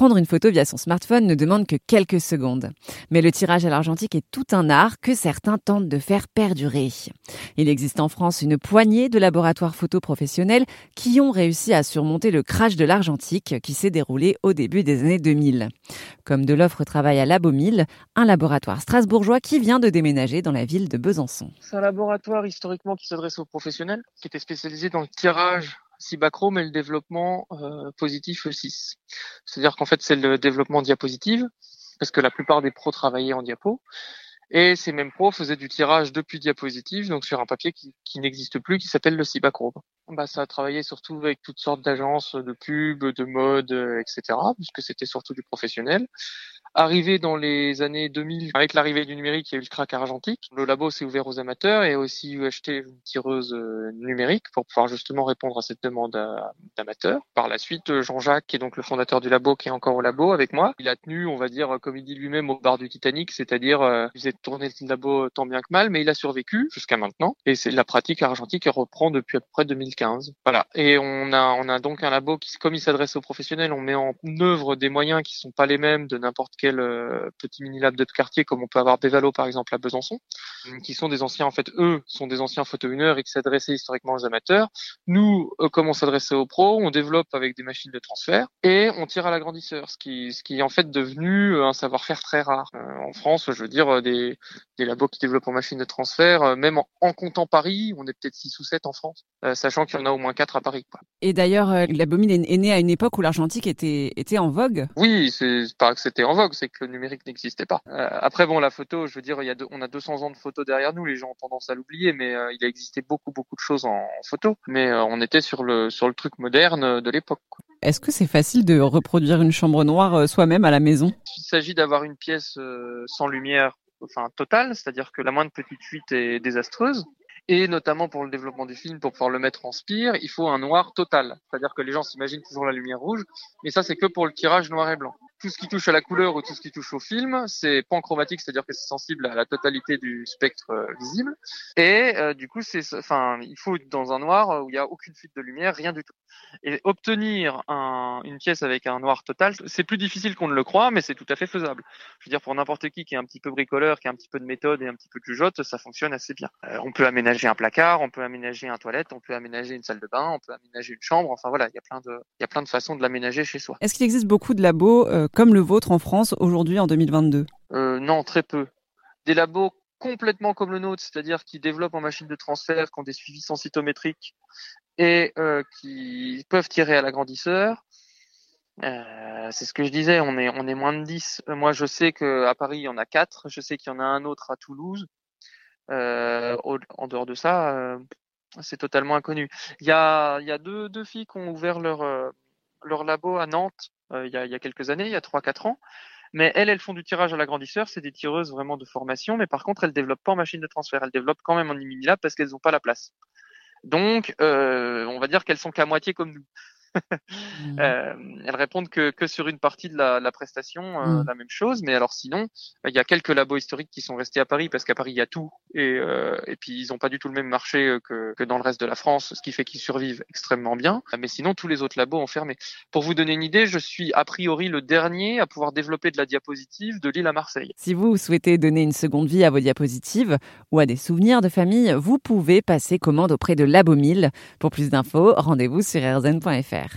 Prendre une photo via son smartphone ne demande que quelques secondes. Mais le tirage à l'argentique est tout un art que certains tentent de faire perdurer. Il existe en France une poignée de laboratoires photo professionnels qui ont réussi à surmonter le crash de l'argentique qui s'est déroulé au début des années 2000. Comme de l'offre travaille à Labomil, un laboratoire strasbourgeois qui vient de déménager dans la ville de Besançon. C'est un laboratoire historiquement qui s'adresse aux professionnels, qui était spécialisé dans le tirage Cibachrome et le développement euh, positif E6. C'est-à-dire qu'en fait, c'est le développement diapositive, parce que la plupart des pros travaillaient en diapo. Et ces mêmes pros faisaient du tirage depuis diapositive, donc sur un papier qui, qui n'existe plus, qui s'appelle le Cibachrome. Bah, ça a travaillé surtout avec toutes sortes d'agences de pub, de mode, euh, etc., puisque c'était surtout du professionnel. Arrivé dans les années 2000, avec l'arrivée du numérique, il y a eu le crack argentique. Le labo s'est ouvert aux amateurs et a aussi acheté une tireuse euh, numérique pour pouvoir justement répondre à cette demande d'amateurs. Par la suite, Jean-Jacques, qui est donc le fondateur du labo, qui est encore au labo avec moi, il a tenu, on va dire, comme il dit lui-même, au bar du Titanic, c'est-à-dire, euh, il faisait tourner le labo tant bien que mal, mais il a survécu jusqu'à maintenant. Et c'est la pratique argentique reprend depuis à peu près 2015. Voilà. Et on a, on a donc un labo qui, comme il s'adresse aux professionnels, on met en œuvre des moyens qui sont pas les mêmes de n'importe quel euh, petit mini lab de quartier comme on peut avoir Bévalo par exemple à Besançon, qui sont des anciens en fait eux sont des anciens photo et qui s'adressaient historiquement aux amateurs. Nous, euh, comme on s'adressait aux pros, on développe avec des machines de transfert et on tire à l'agrandisseur, ce qui ce qui est en fait devenu un savoir-faire très rare euh, en France. Je veux dire des des labos qui développent en machine de transfert, même en, comptant Paris, on est peut-être 6 ou 7 en France, sachant qu'il y en a au moins 4 à Paris. Quoi. Et d'ailleurs, la Bomine est née à une époque où l'argentique était était en vogue? Oui, c'est pas que c'était en vogue, c'est que le numérique n'existait pas. Euh, après, bon, la photo, je veux dire, il y a on a 200 ans de photos derrière nous, les gens ont tendance à l'oublier, mais euh, il a existé beaucoup, beaucoup de choses en, photo. Mais euh, on était sur le, sur le truc moderne de l'époque. Est-ce que c'est facile de reproduire une chambre noire soi-même à la maison? Il s'agit d'avoir une pièce sans lumière, enfin totale, c'est-à-dire que la moindre petite fuite est désastreuse. Et notamment pour le développement du film, pour pouvoir le mettre en spire, il faut un noir total. C'est-à-dire que les gens s'imaginent toujours la lumière rouge, mais ça c'est que pour le tirage noir et blanc tout ce qui touche à la couleur ou tout ce qui touche au film, c'est panchromatique, c'est-à-dire que c'est sensible à la totalité du spectre euh, visible. Et euh, du coup, c'est, enfin, il faut dans un noir où il n'y a aucune fuite de lumière, rien du tout. Et obtenir un, une pièce avec un noir total, c'est plus difficile qu'on ne le croit, mais c'est tout à fait faisable. Je veux dire, pour n'importe qui qui est un petit peu bricoleur, qui a un petit peu de méthode et un petit peu de jugeote, ça fonctionne assez bien. Euh, on peut aménager un placard, on peut aménager un toilette, on peut aménager une salle de bain, on peut aménager une chambre. Enfin voilà, il y a plein de, il y a plein de façons de l'aménager chez soi. Est-ce qu'il existe beaucoup de labos comme le vôtre en France aujourd'hui en 2022 euh, Non, très peu. Des labos complètement comme le nôtre, c'est-à-dire qui développent en machine de transfert, qui ont des suivis sensitométriques et euh, qui peuvent tirer à l'agrandisseur. Euh, c'est ce que je disais, on est, moins de 10. Moi, je sais qu'à Paris, il y en a 4. Je sais qu'il y en a un autre à Toulouse. en dehors de ça, c'est totalement inconnu. Il y a, deux filles qui ont ouvert leur, leur labo à Nantes euh, il, y a, il y a quelques années, il y a 3-4 ans. Mais elles, elles font du tirage à l'agrandisseur, c'est des tireuses vraiment de formation, mais par contre, elles développent pas en machine de transfert, elles développent quand même en mini lab parce qu'elles n'ont pas la place. Donc, euh, on va dire qu'elles sont qu'à moitié comme nous. Mmh. euh, elles répondent que, que sur une partie de la, la prestation, euh, mmh. la même chose. Mais alors sinon, il y a quelques labos historiques qui sont restés à Paris parce qu'à Paris il y a tout et, euh, et puis ils n'ont pas du tout le même marché que, que dans le reste de la France, ce qui fait qu'ils survivent extrêmement bien. Mais sinon, tous les autres labos ont fermé. Pour vous donner une idée, je suis a priori le dernier à pouvoir développer de la diapositive de Lille à Marseille. Si vous souhaitez donner une seconde vie à vos diapositives ou à des souvenirs de famille, vous pouvez passer commande auprès de Labomil. Pour plus d'infos, rendez-vous sur rzn.fr.